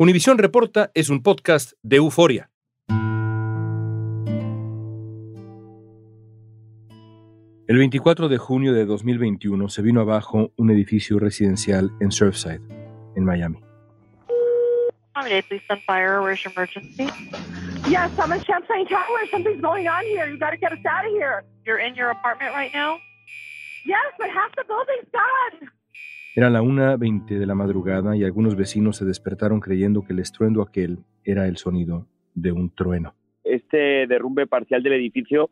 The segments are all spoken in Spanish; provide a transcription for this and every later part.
Univisión Reporta es un podcast de euforia. El 24 de junio de 2021 se vino abajo un edificio residencial en Surfside, en Miami. Yes, I'm in Champlain Tower. Something's going on here. You got to get us out of here. You're in your apartment right now? Yes, but half the building's gone. Era la 1.20 de la madrugada y algunos vecinos se despertaron creyendo que el estruendo aquel era el sonido de un trueno. Este derrumbe parcial del edificio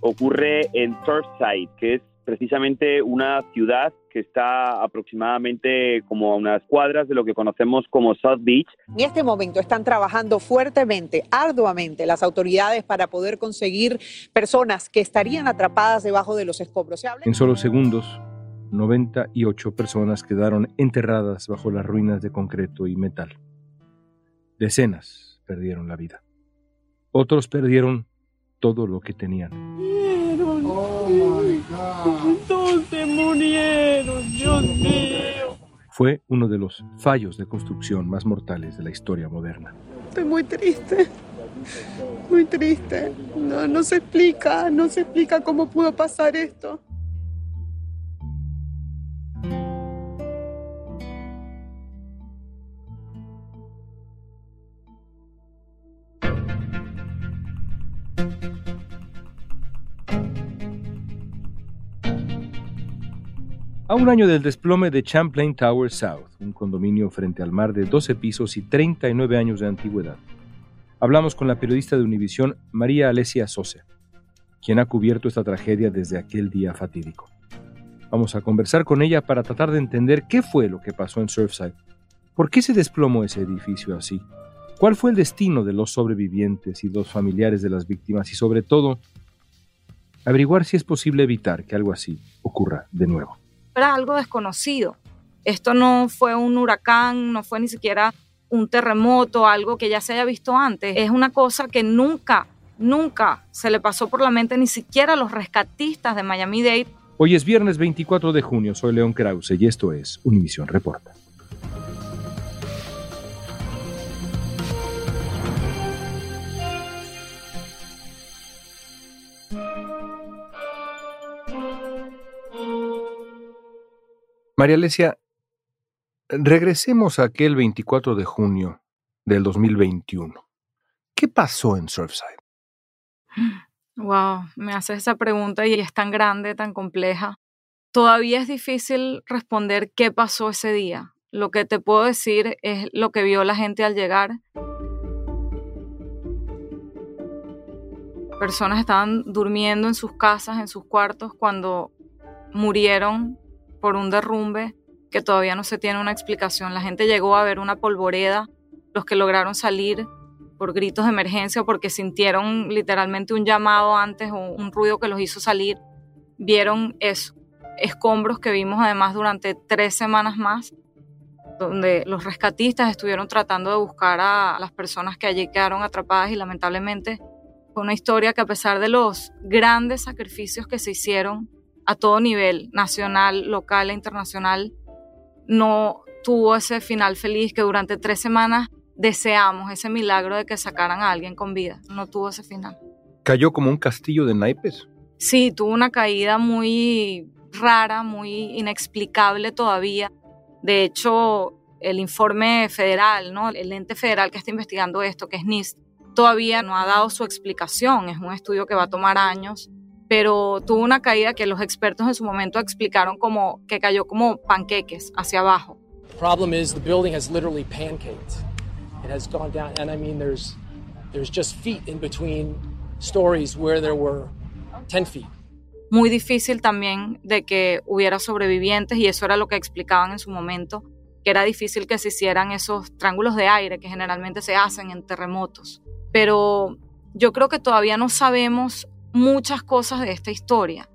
ocurre en Surfside, que es precisamente una ciudad que está aproximadamente como a unas cuadras de lo que conocemos como South Beach. En este momento están trabajando fuertemente, arduamente, las autoridades para poder conseguir personas que estarían atrapadas debajo de los escombros. Se habla- En solo segundos, 98 personas quedaron enterradas bajo las ruinas de concreto y metal. Decenas perdieron la vida. Otros perdieron todo lo que tenían. Murieron, Dios mío. Fue uno de los fallos de construcción más mortales de la historia moderna. Estoy muy triste, muy triste. No, no se explica, no se explica cómo pudo pasar esto. A un año del desplome de Champlain Tower South, un condominio frente al mar de 12 pisos y 39 años de antigüedad, hablamos con la periodista de Univisión María Alesia Sosa, quien ha cubierto esta tragedia desde aquel día fatídico. Vamos a conversar con ella para tratar de entender qué fue lo que pasó en Surfside, por qué se desplomó ese edificio así, cuál fue el destino de los sobrevivientes y los familiares de las víctimas y sobre todo, averiguar si es posible evitar que algo así ocurra de nuevo. Era algo desconocido. Esto no fue un huracán, no fue ni siquiera un terremoto, algo que ya se haya visto antes. Es una cosa que nunca, nunca se le pasó por la mente ni siquiera a los rescatistas de Miami-Dade. Hoy es viernes 24 de junio, soy León Krause y esto es Univisión Reporta. María Alesia, regresemos a aquel 24 de junio del 2021. ¿Qué pasó en Surfside? Wow, me haces esa pregunta y es tan grande, tan compleja. Todavía es difícil responder qué pasó ese día. Lo que te puedo decir es lo que vio la gente al llegar. Personas estaban durmiendo en sus casas, en sus cuartos, cuando murieron por un derrumbe que todavía no se tiene una explicación. La gente llegó a ver una polvoreda, los que lograron salir por gritos de emergencia porque sintieron literalmente un llamado antes o un ruido que los hizo salir, vieron eso, escombros que vimos además durante tres semanas más, donde los rescatistas estuvieron tratando de buscar a las personas que allí quedaron atrapadas y lamentablemente fue una historia que a pesar de los grandes sacrificios que se hicieron a todo nivel, nacional, local e internacional, no tuvo ese final feliz que durante tres semanas deseamos ese milagro de que sacaran a alguien con vida. No tuvo ese final. ¿Cayó como un castillo de naipes? Sí, tuvo una caída muy rara, muy inexplicable todavía. De hecho, el informe federal, ¿no? el ente federal que está investigando esto, que es NIST, todavía no ha dado su explicación. Es un estudio que va a tomar años, pero tuvo una caída que los expertos en su momento explicaron como que cayó como panqueques hacia abajo. problem is the building has literally pancaked. It has gone down, and I mean, there's there's just feet in between stories where there were 10 feet. Muy difícil también de que hubiera sobrevivientes y eso era lo que explicaban en su momento, que era difícil que se hicieran esos triángulos de aire que generalmente se hacen en terremotos. Pero yo creo que todavía no sabemos muchas cosas de esta historia.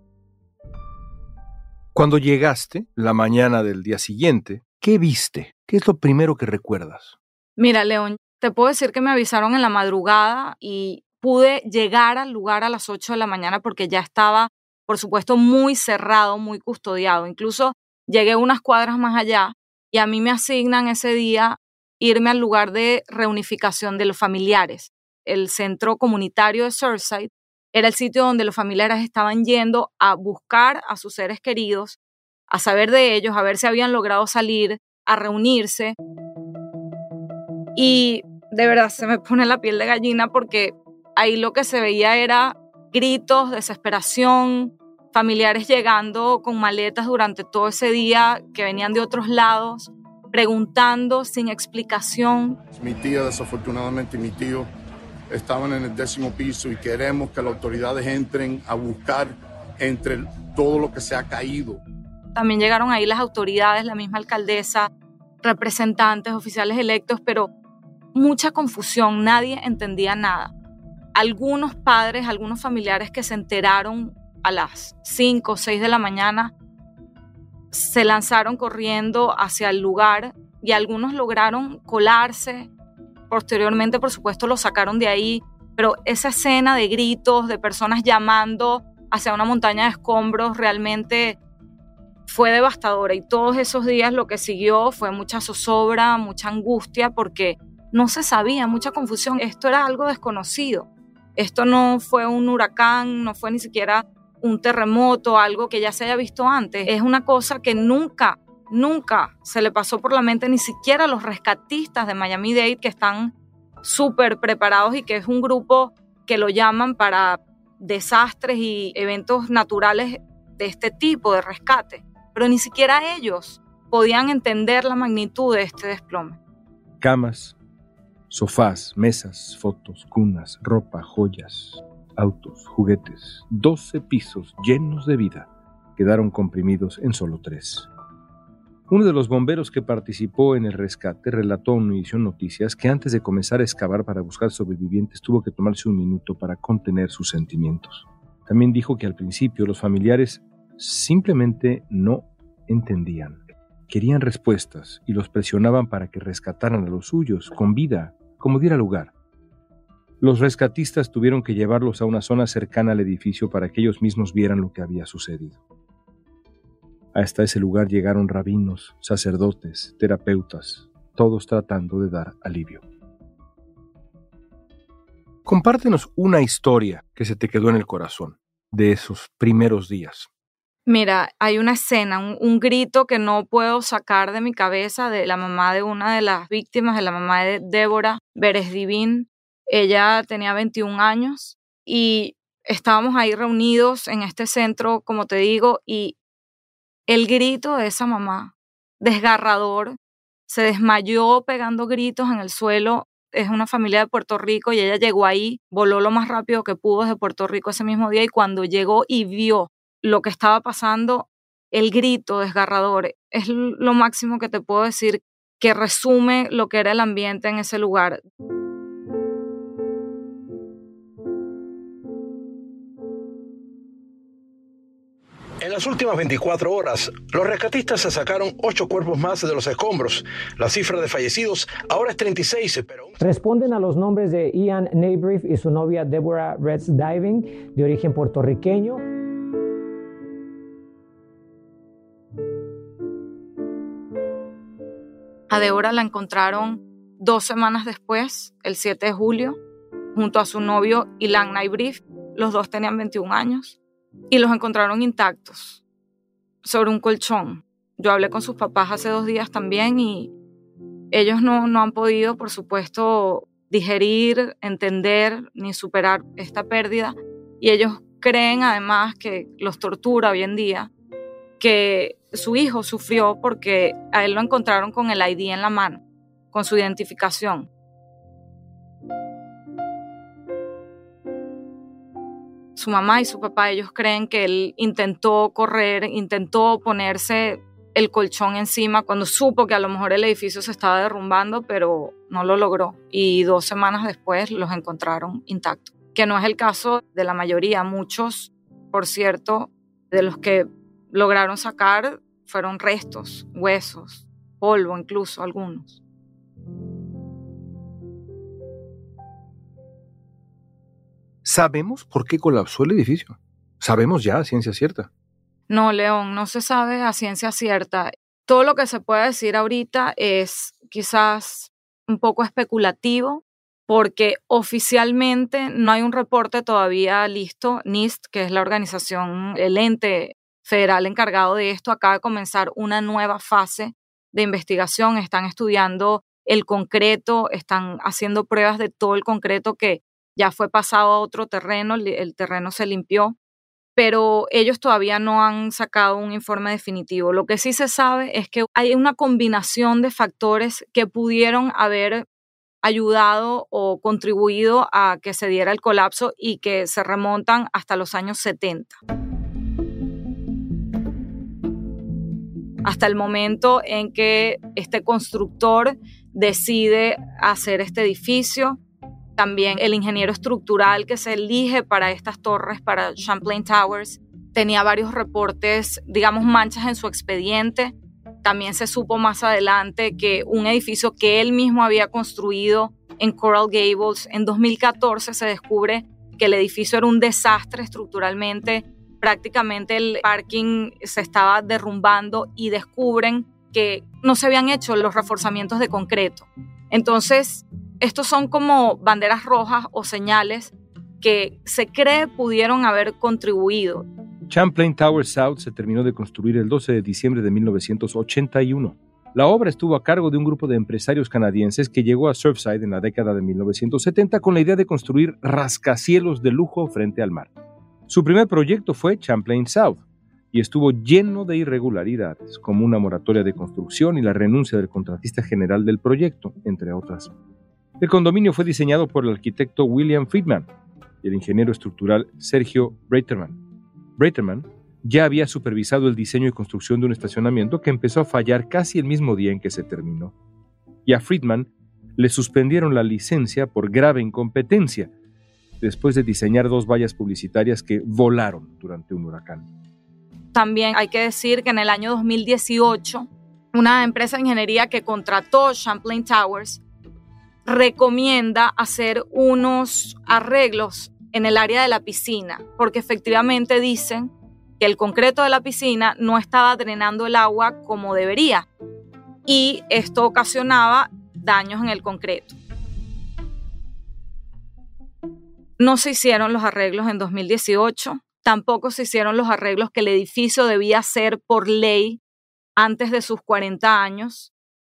Cuando llegaste, la mañana del día siguiente, ¿qué viste? ¿Qué es lo primero que recuerdas? Mira, León, te puedo decir que me avisaron en la madrugada y pude llegar al lugar a las 8 de la mañana porque ya estaba, por supuesto, muy cerrado, muy custodiado. Incluso llegué unas cuadras más allá y a mí me asignan ese día irme al lugar de reunificación de los familiares. El centro comunitario de Surfside era el sitio donde los familiares estaban yendo a buscar a sus seres queridos, a saber de ellos, a ver si habían logrado salir, a reunirse. Y de verdad se me pone la piel de gallina porque ahí lo que se veía era gritos, desesperación, familiares llegando con maletas durante todo ese día que venían de otros lados, preguntando sin explicación. Mi tía, desafortunadamente, mi tío estaban en el décimo piso y queremos que las autoridades entren a buscar entre todo lo que se ha caído. También llegaron ahí las autoridades, la misma alcaldesa, representantes, oficiales electos, pero mucha confusión, nadie entendía nada. Algunos padres, algunos familiares que se enteraron a las 5 o 6 de la mañana, se lanzaron corriendo hacia el lugar y algunos lograron colarse. Posteriormente, por supuesto, lo sacaron de ahí, pero esa escena de gritos, de personas llamando hacia una montaña de escombros, realmente fue devastadora y todos esos días lo que siguió fue mucha zozobra, mucha angustia porque no se sabía, mucha confusión. Esto era algo desconocido. Esto no fue un huracán, no fue ni siquiera un terremoto, algo que ya se haya visto antes. Es una cosa que nunca, nunca se le pasó por la mente ni siquiera a los rescatistas de Miami-Dade que están súper preparados y que es un grupo que lo llaman para desastres y eventos naturales de este tipo de rescate. Pero ni siquiera ellos podían entender la magnitud de este desplome. Camas, Sofás, mesas, fotos, cunas, ropa, joyas, autos, juguetes, 12 pisos llenos de vida quedaron comprimidos en solo tres. Uno de los bomberos que participó en el rescate relató a Univision Noticias que antes de comenzar a excavar para buscar sobrevivientes tuvo que tomarse un minuto para contener sus sentimientos. También dijo que al principio los familiares simplemente no entendían. Querían respuestas y los presionaban para que rescataran a los suyos con vida como diera lugar. Los rescatistas tuvieron que llevarlos a una zona cercana al edificio para que ellos mismos vieran lo que había sucedido. Hasta ese lugar llegaron rabinos, sacerdotes, terapeutas, todos tratando de dar alivio. Compártenos una historia que se te quedó en el corazón de esos primeros días. Mira, hay una escena, un, grito que no puedo sacar de mi cabeza de la mamá de una de las víctimas, de la mamá de Débora Divin. Ella tenía 21 años y estábamos ahí reunidos en este centro, como te digo, y el grito de esa mamá, desgarrador, se desmayó pegando gritos en el suelo. Es una familia de Puerto Rico y ella llegó ahí, voló lo más rápido que pudo desde Puerto Rico ese mismo día y cuando llegó y vio lo que estaba pasando, el grito desgarrador, es lo máximo que te puedo decir que resume lo que era el ambiente en ese lugar. Las últimas 24 horas, los rescatistas se sacaron ocho cuerpos más de los escombros. La cifra de fallecidos ahora es 36, pero... Responden a los nombres de Ian Naybrief y su novia Deborah Retz Diving, de origen puertorriqueño. A Débora la encontraron dos semanas después, el 7 de julio, junto a su novio Ilan Naibrif. Los dos tenían 21 años y los encontraron intactos sobre un colchón. Yo hablé con sus papás hace dos días también y ellos no, no han podido, por supuesto, digerir, entender ni superar esta pérdida. Y ellos creen además que los tortura hoy en día, que su hijo sufrió porque a él lo encontraron con el ID en la mano, con su identificación. Su mamá y su papá, ellos creen que él intentó correr, intentó ponerse el colchón encima cuando supo que a lo mejor el edificio se estaba derrumbando, pero no lo logró. Y dos semanas después los encontraron intactos, que no es el caso de la mayoría. Muchos, por cierto, de los que lograron sacar fueron restos, huesos, polvo incluso algunos. ¿Sabemos por qué colapsó el edificio? ¿Sabemos ya a ciencia cierta? No, León, no se sabe a ciencia cierta. Todo lo que se puede decir ahorita es quizás un poco especulativo porque oficialmente no hay un reporte todavía listo. NIST, que es la organización, el ente federal encargado de esto, acaba de comenzar una nueva fase de investigación. Están estudiando el concreto, están haciendo pruebas de todo el concreto que ya fue pasado a otro terreno, el terreno se limpió, pero ellos todavía no han sacado un informe definitivo. Lo que sí se sabe es que hay una combinación de factores que pudieron haber ayudado o contribuido a que se diera el colapso y que se remontan hasta los años 70. Hasta el momento en que este constructor decide hacer este edificio, también el ingeniero estructural que se elige para estas torres, para Champlain Towers, tenía varios reportes, digamos, manchas en su expediente también se supo más adelante que un edificio que él mismo había construido en Coral Gables en 2014 se descubre que el edificio era un desastre estructuralmente, prácticamente el parking se estaba derrumbando y descubren que no se habían hecho los reforzamientos de concreto. Entonces, estos son como banderas rojas o señales que se cree pudieron haber contribuido. Champlain Tower South se terminó de construir el 12 de diciembre de 1981. La obra estuvo a cargo de un grupo de empresarios canadienses que llegó a Surfside en la década de 1970 con la idea de construir rascacielos de lujo frente al mar. Su primer proyecto fue Champlain South y estuvo lleno de irregularidades, como una moratoria de construcción y la renuncia del contratista general del proyecto, entre otras. El condominio fue diseñado por el arquitecto William Friedman y el ingeniero estructural Sergio Breiterman. Breiterman ya había supervisado el diseño y construcción de un estacionamiento que empezó a fallar casi el mismo día en que se terminó. Y a Friedman le suspendieron la licencia por grave incompetencia, después de diseñar dos vallas publicitarias que volaron durante un huracán. También hay que decir que en el año 2018, una empresa de ingeniería que contrató Champlain Towers recomienda hacer unos arreglos en el área de la piscina, porque efectivamente dicen que el concreto de la piscina no estaba drenando el agua como debería y esto ocasionaba daños en el concreto. No se hicieron los arreglos en 2018, tampoco se hicieron los arreglos que el edificio debía hacer por ley antes de sus 40 años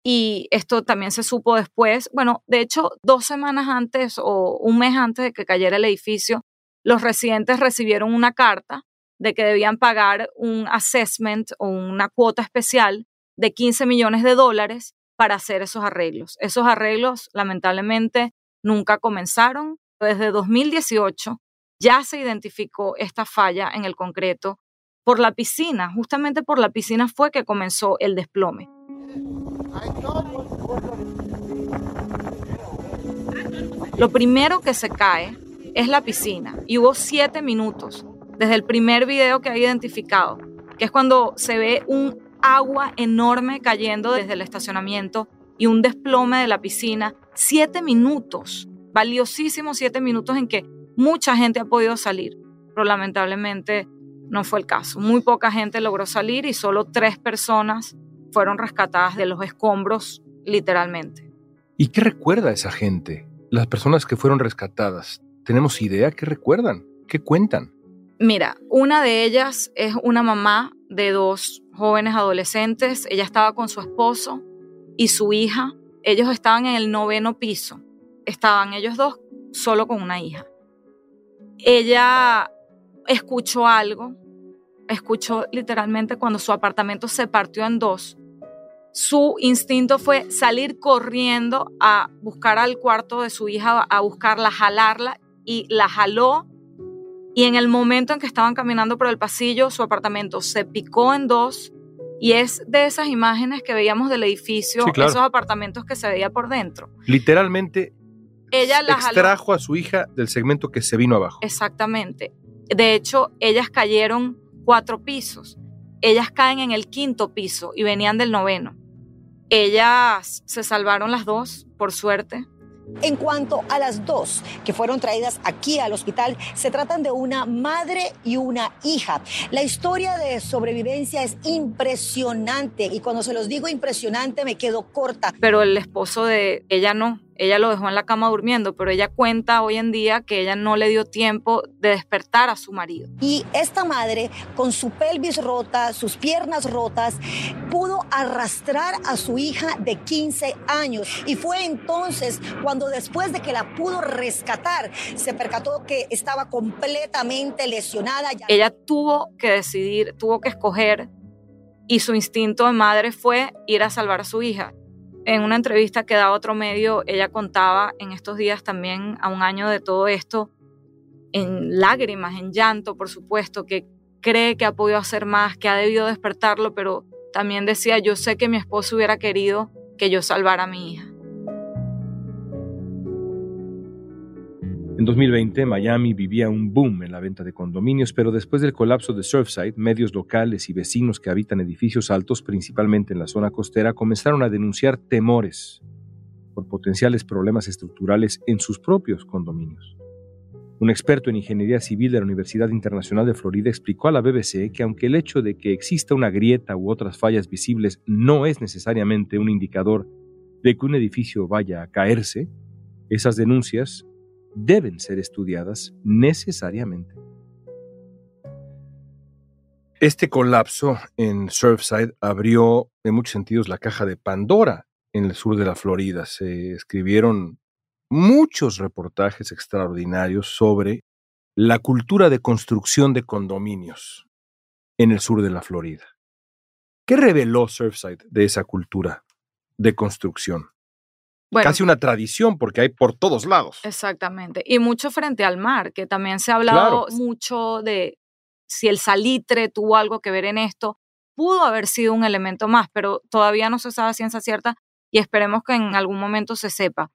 y esto también se supo después. Bueno, de hecho, dos semanas antes o un mes antes de que cayera el edificio, los residentes recibieron una carta de que debían pagar un assessment o una cuota especial de 15 millones de dólares para hacer esos arreglos. Esos arreglos, lamentablemente, nunca comenzaron. Desde 2018 ya se identificó esta falla en el concreto por la piscina. Justamente por la piscina fue que comenzó el desplome. Lo primero que se cae es la piscina y hubo siete minutos desde el primer video que ha identificado, que es cuando se ve un agua enorme cayendo desde el estacionamiento y un desplome de la piscina. Siete minutos, valiosísimos siete minutos en que mucha gente ha podido salir, pero lamentablemente no fue el caso. Muy poca gente logró salir y solo tres personas fueron rescatadas de los escombros, literalmente. ¿Y qué recuerda esa gente? Las personas que fueron rescatadas. ¿Tenemos idea qué recuerdan? ¿Qué cuentan? Mira, una de ellas es una mamá de dos jóvenes adolescentes. Ella estaba con su esposo y su hija. Ellos estaban en el noveno piso. Estaban ellos dos solo con una hija. Ella escuchó algo, escuchó literalmente cuando su apartamento se partió en dos su instinto fue salir corriendo a buscar al cuarto de su hija, a buscarla, jalarla y la jaló. Y en el momento en que estaban caminando por el pasillo, su apartamento se picó en dos y es de esas imágenes que veíamos del edificio, esos apartamentos que se veía por dentro. Literalmente, ella la extrajo a su hija del segmento que se vino abajo. Exactamente. De hecho, ellas cayeron cuatro pisos. Ellas caen en el quinto piso y venían del noveno. Ellas se salvaron las dos, por suerte. En cuanto a las dos que fueron traídas aquí al hospital, se tratan de una madre y una hija. La historia de sobrevivencia es impresionante y cuando se los digo impresionante me quedo corta. Pero el esposo de ella no, ella lo dejó en la cama durmiendo, pero ella cuenta hoy en día que ella no le dio tiempo de despertar a su marido. Y esta madre, con su pelvis rota, sus piernas rotas, pudo arrastrar a su hija de 15 años. Y fue entonces cuando después de que la pudo rescatar, se percató que estaba completamente lesionada. Ella tuvo que decidir, tuvo que escoger y su instinto de madre fue ir a salvar a su hija. En una entrevista que da otro medio, ella contaba en estos días también, a un año de todo esto, en lágrimas, en llanto, por supuesto, que cree que ha podido hacer más, que ha debido despertarlo, pero también decía, yo sé que mi esposo hubiera querido que yo salvara a mi hija. En 2020, Miami vivía un boom en la venta de condominios, pero después del colapso de Surfside, medios locales y vecinos que habitan edificios altos, principalmente en la zona costera, comenzaron a denunciar temores por potenciales problemas estructurales en sus propios condominios. Un experto en ingeniería civil de la Universidad Internacional de Florida explicó a la BBC que aunque el hecho de que exista una grieta u otras fallas visibles no es necesariamente un indicador de que un edificio vaya a caerse, esas denuncias deben ser estudiadas necesariamente. Este colapso en Surfside abrió en muchos sentidos la caja de Pandora en el sur de la Florida. Se escribieron muchos reportajes extraordinarios sobre la cultura de construcción de condominios en el sur de la Florida. ¿Qué reveló Surfside de esa cultura de construcción? Casi una tradición porque hay por todos lados. Exactamente. Y mucho frente al mar, que también se ha hablado mucho de si el salitre tuvo algo que ver en esto. Pudo haber sido un elemento más, pero todavía no se sabe a ciencia cierta y esperemos que en algún momento se sepa.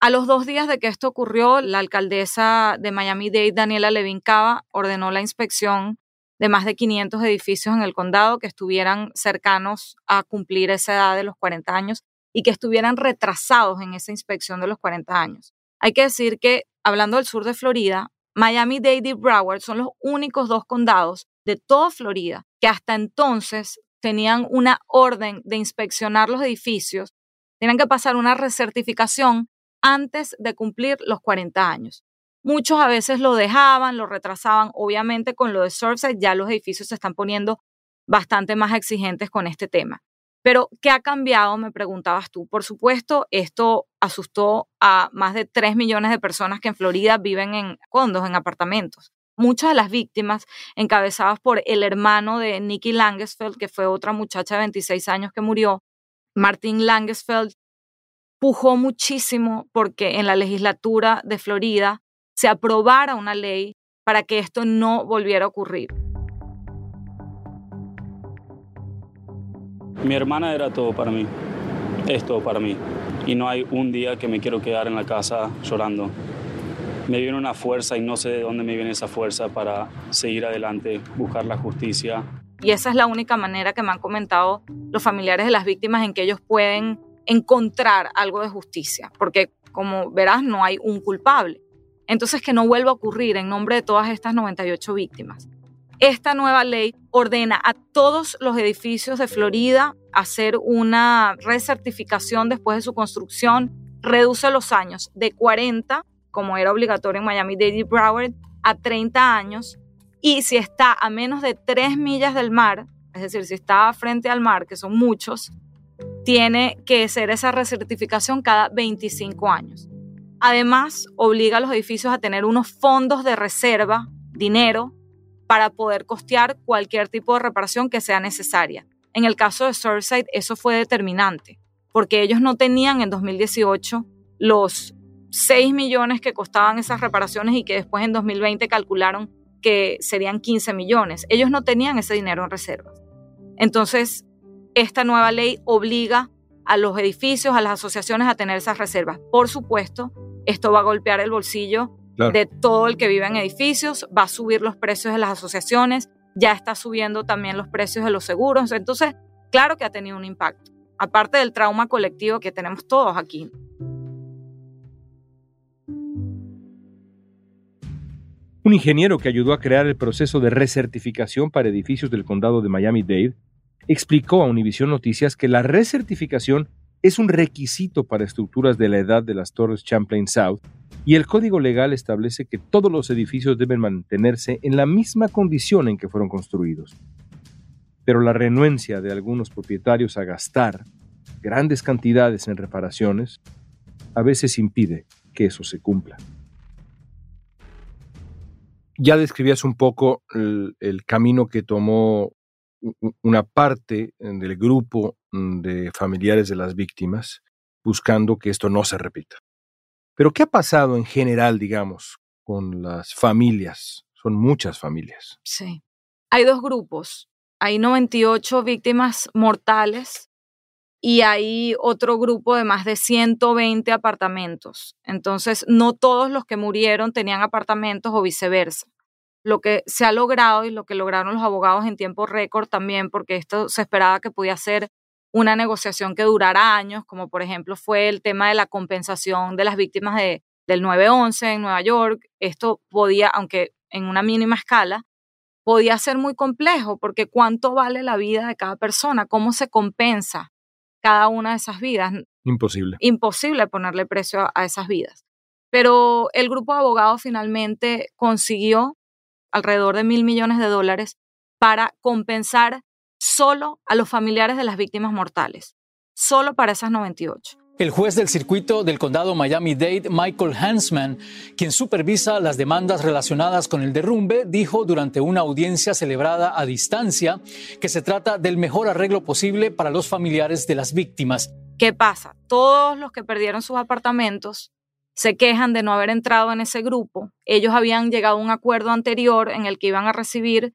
A los dos días de que esto ocurrió, la alcaldesa de Miami-Dade, Daniela Levin Cava, ordenó la inspección de más de 500 edificios en el condado que estuvieran cercanos a cumplir esa edad de los 40 años y que estuvieran retrasados en esa inspección de los 40 años. Hay que decir que, hablando del sur de Florida, Miami-Dade y Broward son los únicos dos condados de toda Florida que hasta entonces tenían una orden de inspeccionar los edificios, tenían que pasar una recertificación antes de cumplir los 40 años. Muchos a veces lo dejaban, lo retrasaban. Obviamente con lo de Surfside ya los edificios se están poniendo bastante más exigentes con este tema. Pero, ¿qué ha cambiado? Me preguntabas tú. Por supuesto, esto asustó a más de 3 millones de personas que en Florida viven en condos, en apartamentos. Muchas de las víctimas, encabezadas por el hermano de Nikki Langesfeld, que fue otra muchacha de 26 años que murió, Martin Langesfeld, pujó muchísimo porque en la legislatura de Florida se aprobara una ley para que esto no volviera a ocurrir. Mi hermana era todo para mí, es todo para mí. Y no hay un día que me quiero quedar en la casa llorando. Me viene una fuerza y no sé de dónde me viene esa fuerza para seguir adelante, buscar la justicia. Y esa es la única manera que me han comentado los familiares de las víctimas en que ellos pueden encontrar algo de justicia, porque como verás no hay un culpable. Entonces que no vuelva a ocurrir en nombre de todas estas 98 víctimas. Esta nueva ley ordena a todos los edificios de Florida hacer una recertificación después de su construcción, reduce los años de 40, como era obligatorio en Miami-Dade y Broward, a 30 años. Y si está a menos de 3 millas del mar, es decir, si está frente al mar, que son muchos, tiene que hacer esa recertificación cada 25 años. Además, obliga a los edificios a tener unos fondos de reserva, dinero, para poder costear cualquier tipo de reparación que sea necesaria. En el caso de Surfside eso fue determinante, porque ellos no tenían en 2018 los 6 millones que costaban esas reparaciones y que después en 2020 calcularon que serían 15 millones. Ellos no tenían ese dinero en reservas. Entonces, esta nueva ley obliga a los edificios, a las asociaciones a tener esas reservas. Por supuesto, esto va a golpear el bolsillo de todo el que vive en edificios, va a subir los precios de las asociaciones, ya está subiendo también los precios de los seguros. Entonces, claro que ha tenido un impacto, aparte del trauma colectivo que tenemos todos aquí. Un ingeniero que ayudó a crear el proceso de recertificación para edificios del condado de Miami-Dade explicó a Univision Noticias que la recertificación es un requisito para estructuras de la edad de las torres Champlain South y el código legal establece que todos los edificios deben mantenerse en la misma condición en que fueron construidos. Pero la renuencia de algunos propietarios a gastar grandes cantidades en reparaciones a veces impide que eso se cumpla. Ya describías un poco el, el camino que tomó una parte del grupo de familiares de las víctimas buscando que esto no se repita. Pero ¿qué ha pasado en general, digamos, con las familias? Son muchas familias. Sí. Hay dos grupos. Hay 98 víctimas mortales y hay otro grupo de más de 120 apartamentos. Entonces, no todos los que murieron tenían apartamentos o viceversa lo que se ha logrado y lo que lograron los abogados en tiempo récord también, porque esto se esperaba que podía ser una negociación que durara años, como por ejemplo fue el tema de la compensación de las víctimas de, del 9-11 en Nueva York. Esto podía, aunque en una mínima escala, podía ser muy complejo, porque cuánto vale la vida de cada persona, cómo se compensa cada una de esas vidas. Imposible. Imposible ponerle precio a esas vidas. Pero el grupo de abogados finalmente consiguió alrededor de mil millones de dólares para compensar solo a los familiares de las víctimas mortales, solo para esas 98. El juez del circuito del condado Miami-Dade, Michael Hansman, quien supervisa las demandas relacionadas con el derrumbe, dijo durante una audiencia celebrada a distancia que se trata del mejor arreglo posible para los familiares de las víctimas. ¿Qué pasa? Todos los que perdieron sus apartamentos se quejan de no haber entrado en ese grupo. Ellos habían llegado a un acuerdo anterior en el que iban a recibir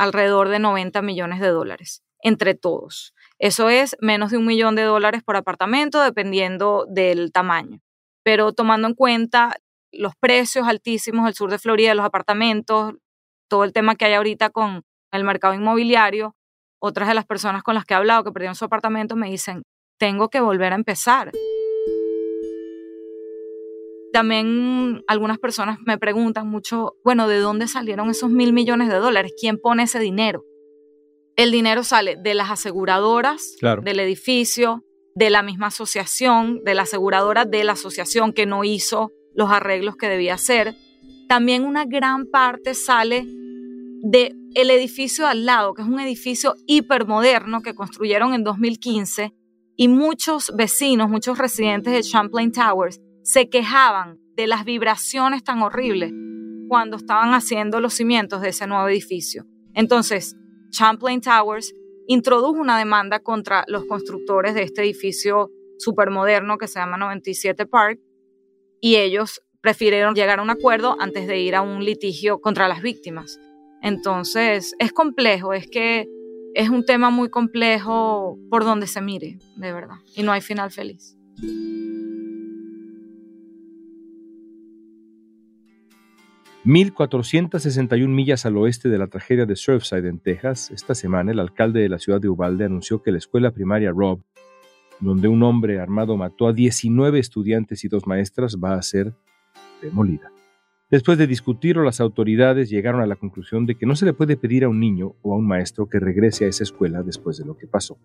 alrededor de 90 millones de dólares entre todos. Eso es menos de un millón de dólares por apartamento, dependiendo del tamaño. Pero tomando en cuenta los precios altísimos del sur de Florida, los apartamentos, todo el tema que hay ahorita con el mercado inmobiliario, otras de las personas con las que he hablado que perdieron su apartamento me dicen, tengo que volver a empezar. También algunas personas me preguntan mucho, bueno, ¿de dónde salieron esos mil millones de dólares? ¿Quién pone ese dinero? El dinero sale de las aseguradoras, del edificio, de la misma asociación, de la aseguradora de la asociación que no hizo los arreglos que debía hacer. También una gran parte sale de el edificio al lado, que es un edificio hipermoderno que construyeron en 2015 y muchos vecinos, muchos residentes de Champlain Towers se quejaban de las vibraciones tan horribles cuando estaban haciendo los cimientos de ese nuevo edificio. Entonces, Champlain Towers introdujo una demanda contra los constructores de este edificio supermoderno que se llama 97 Park y ellos prefirieron llegar a un acuerdo antes de ir a un litigio contra las víctimas. Entonces, es complejo, es que es un tema muy complejo por donde se mire, de verdad, y no hay final feliz. 1.461 millas al oeste de la tragedia de Surfside en Texas, esta semana el alcalde de la ciudad de Uvalde anunció que la escuela primaria Rob, donde un hombre armado mató a 19 estudiantes y dos maestras, va a ser demolida. Después de discutirlo, las autoridades llegaron a la conclusión de que no se le puede pedir a un niño o a un maestro que regrese a esa escuela después de lo que pasó.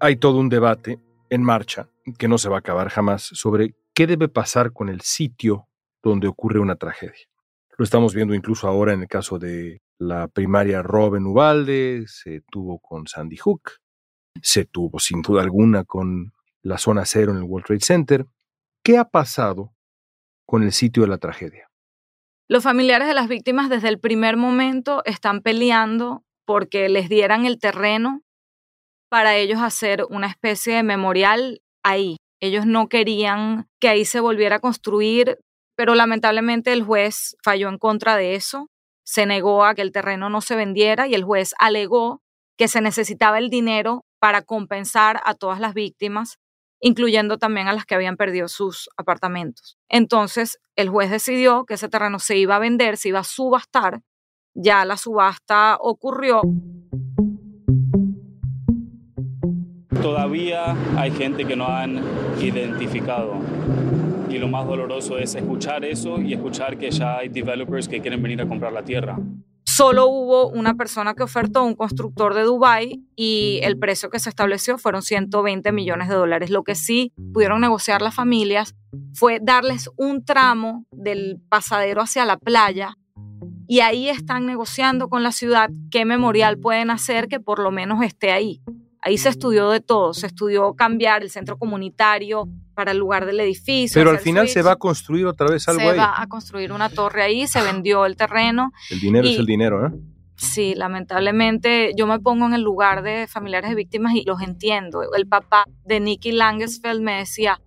Hay todo un debate en marcha que no se va a acabar jamás sobre qué debe pasar con el sitio donde ocurre una tragedia. Lo estamos viendo incluso ahora en el caso de la primaria Robin Ubalde, se tuvo con Sandy Hook, se tuvo sin duda alguna con la zona cero en el World Trade Center. ¿Qué ha pasado con el sitio de la tragedia? Los familiares de las víctimas desde el primer momento están peleando porque les dieran el terreno para ellos hacer una especie de memorial ahí. Ellos no querían que ahí se volviera a construir pero lamentablemente el juez falló en contra de eso, se negó a que el terreno no se vendiera y el juez alegó que se necesitaba el dinero para compensar a todas las víctimas, incluyendo también a las que habían perdido sus apartamentos. Entonces, el juez decidió que ese terreno se iba a vender, se iba a subastar. Ya la subasta ocurrió. Todavía hay gente que no han identificado y lo más doloroso es escuchar eso y escuchar que ya hay developers que quieren venir a comprar la tierra. Solo hubo una persona que ofertó, un constructor de Dubai y el precio que se estableció fueron 120 millones de dólares. Lo que sí pudieron negociar las familias fue darles un tramo del pasadero hacia la playa y ahí están negociando con la ciudad qué memorial pueden hacer que por lo menos esté ahí. Ahí se estudió de todo, se estudió cambiar el centro comunitario para el lugar del edificio. Pero al final se va a construir otra vez algo se ahí. va a construir una torre ahí, se vendió el terreno. El dinero es el dinero, ¿eh? Sí, lamentablemente yo me pongo en el lugar de familiares de víctimas y los entiendo. El papá de Nicky Langesfeld me decía,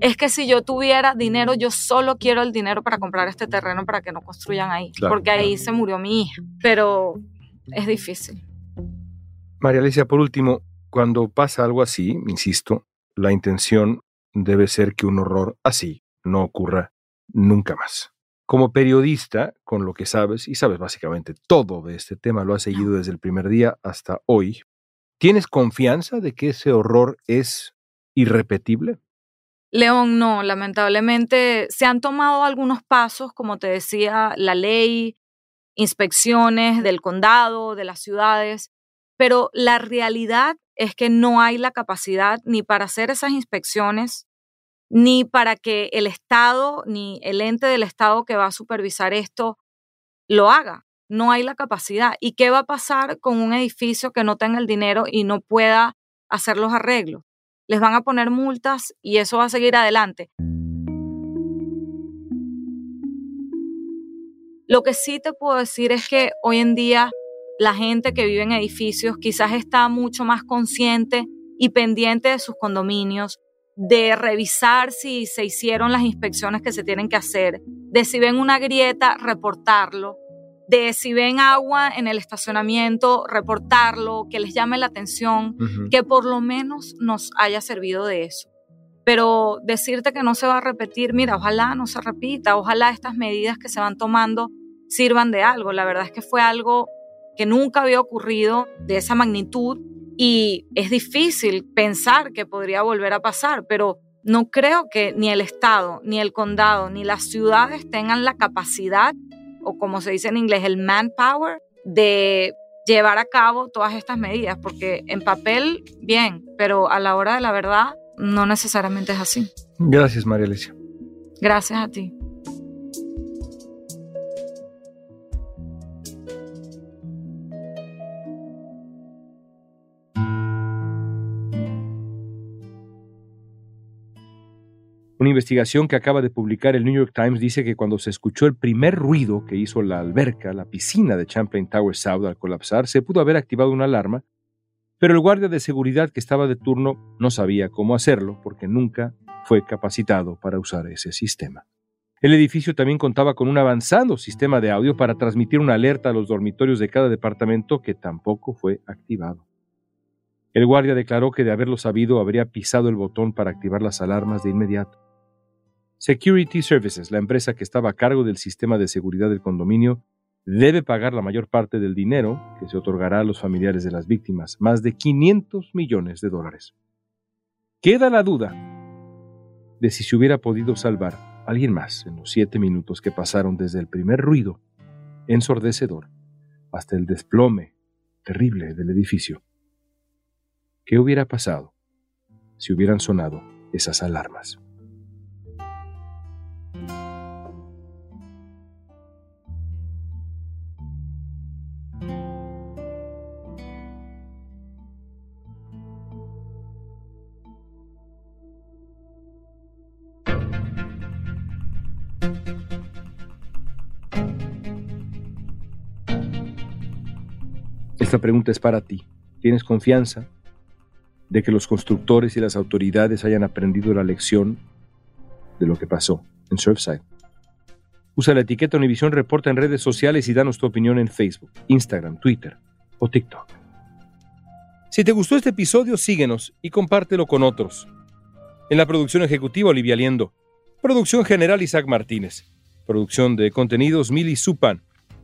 es que si yo tuviera dinero, yo solo quiero el dinero para comprar este terreno para que no construyan ahí, Claro, porque ahí se murió mi hija. Pero es difícil. María Alicia, por último, cuando pasa algo así, insisto, la intención debe ser que un horror así no ocurra nunca más. Como periodista, con lo que sabes, y sabes básicamente todo de este tema, lo has seguido desde el primer día hasta hoy, ¿tienes confianza de que ese horror es irrepetible? León, no, lamentablemente se han tomado algunos pasos, como te decía, la ley, inspecciones del condado, de las ciudades, pero la realidad es que no hay la capacidad ni para hacer esas inspecciones, ni para que el Estado, ni el ente del Estado que va a supervisar esto lo haga. No hay la capacidad. ¿Y qué va a pasar con un edificio que no tenga el dinero y no pueda hacer los arreglos? Les van a poner multas y eso va a seguir adelante. Lo que sí te puedo decir es que hoy en día la gente que vive en edificios quizás está mucho más consciente y pendiente de sus condominios, de revisar si se hicieron las inspecciones que se tienen que hacer, de si ven una grieta, reportarlo, de si ven agua en el estacionamiento, reportarlo, que les llame la atención, que por lo menos nos haya servido de eso. Pero decirte que no se va a repetir, mira, ojalá no se repita, ojalá estas medidas que se van tomando sirvan de algo. La verdad es que fue algo que nunca había ocurrido de esa magnitud y es difícil pensar que podría volver a pasar, pero no creo que ni el Estado, ni el condado, ni las ciudades tengan la capacidad, o como se dice en inglés, el manpower, de llevar a cabo todas estas medidas, porque en papel, bien, pero a la hora de la verdad, no necesariamente es así. Gracias, María Alicia. Gracias a ti. Una investigación que acaba de publicar el New York Times dice que cuando se escuchó el primer ruido que hizo la alberca, la piscina de Champlain Tower South al colapsar, se pudo haber activado una alarma, pero el guardia de seguridad que estaba de turno no sabía cómo hacerlo porque nunca fue capacitado para usar ese sistema. El edificio también contaba con un avanzado sistema de audio para transmitir una alerta a los dormitorios de cada departamento que tampoco fue activado. El guardia declaró que de haberlo sabido habría pisado el botón para activar las alarmas de inmediato. Security Services, la empresa que estaba a cargo del sistema de seguridad del condominio, debe pagar la mayor parte del dinero que se otorgará a los familiares de las víctimas, más de 500 millones de dólares. Queda la duda de si se hubiera podido salvar a alguien más en los siete minutos que pasaron desde el primer ruido ensordecedor hasta el desplome terrible del edificio. ¿Qué hubiera pasado si hubieran sonado esas alarmas? Esta pregunta es para ti. ¿Tienes confianza de que los constructores y las autoridades hayan aprendido la lección de lo que pasó en Surfside? Usa la etiqueta Univisión Reporta en redes sociales y danos tu opinión en Facebook, Instagram, Twitter o TikTok. Si te gustó este episodio, síguenos y compártelo con otros. En la producción ejecutiva, Olivia Liendo. Producción general, Isaac Martínez. Producción de contenidos, Mili Supan.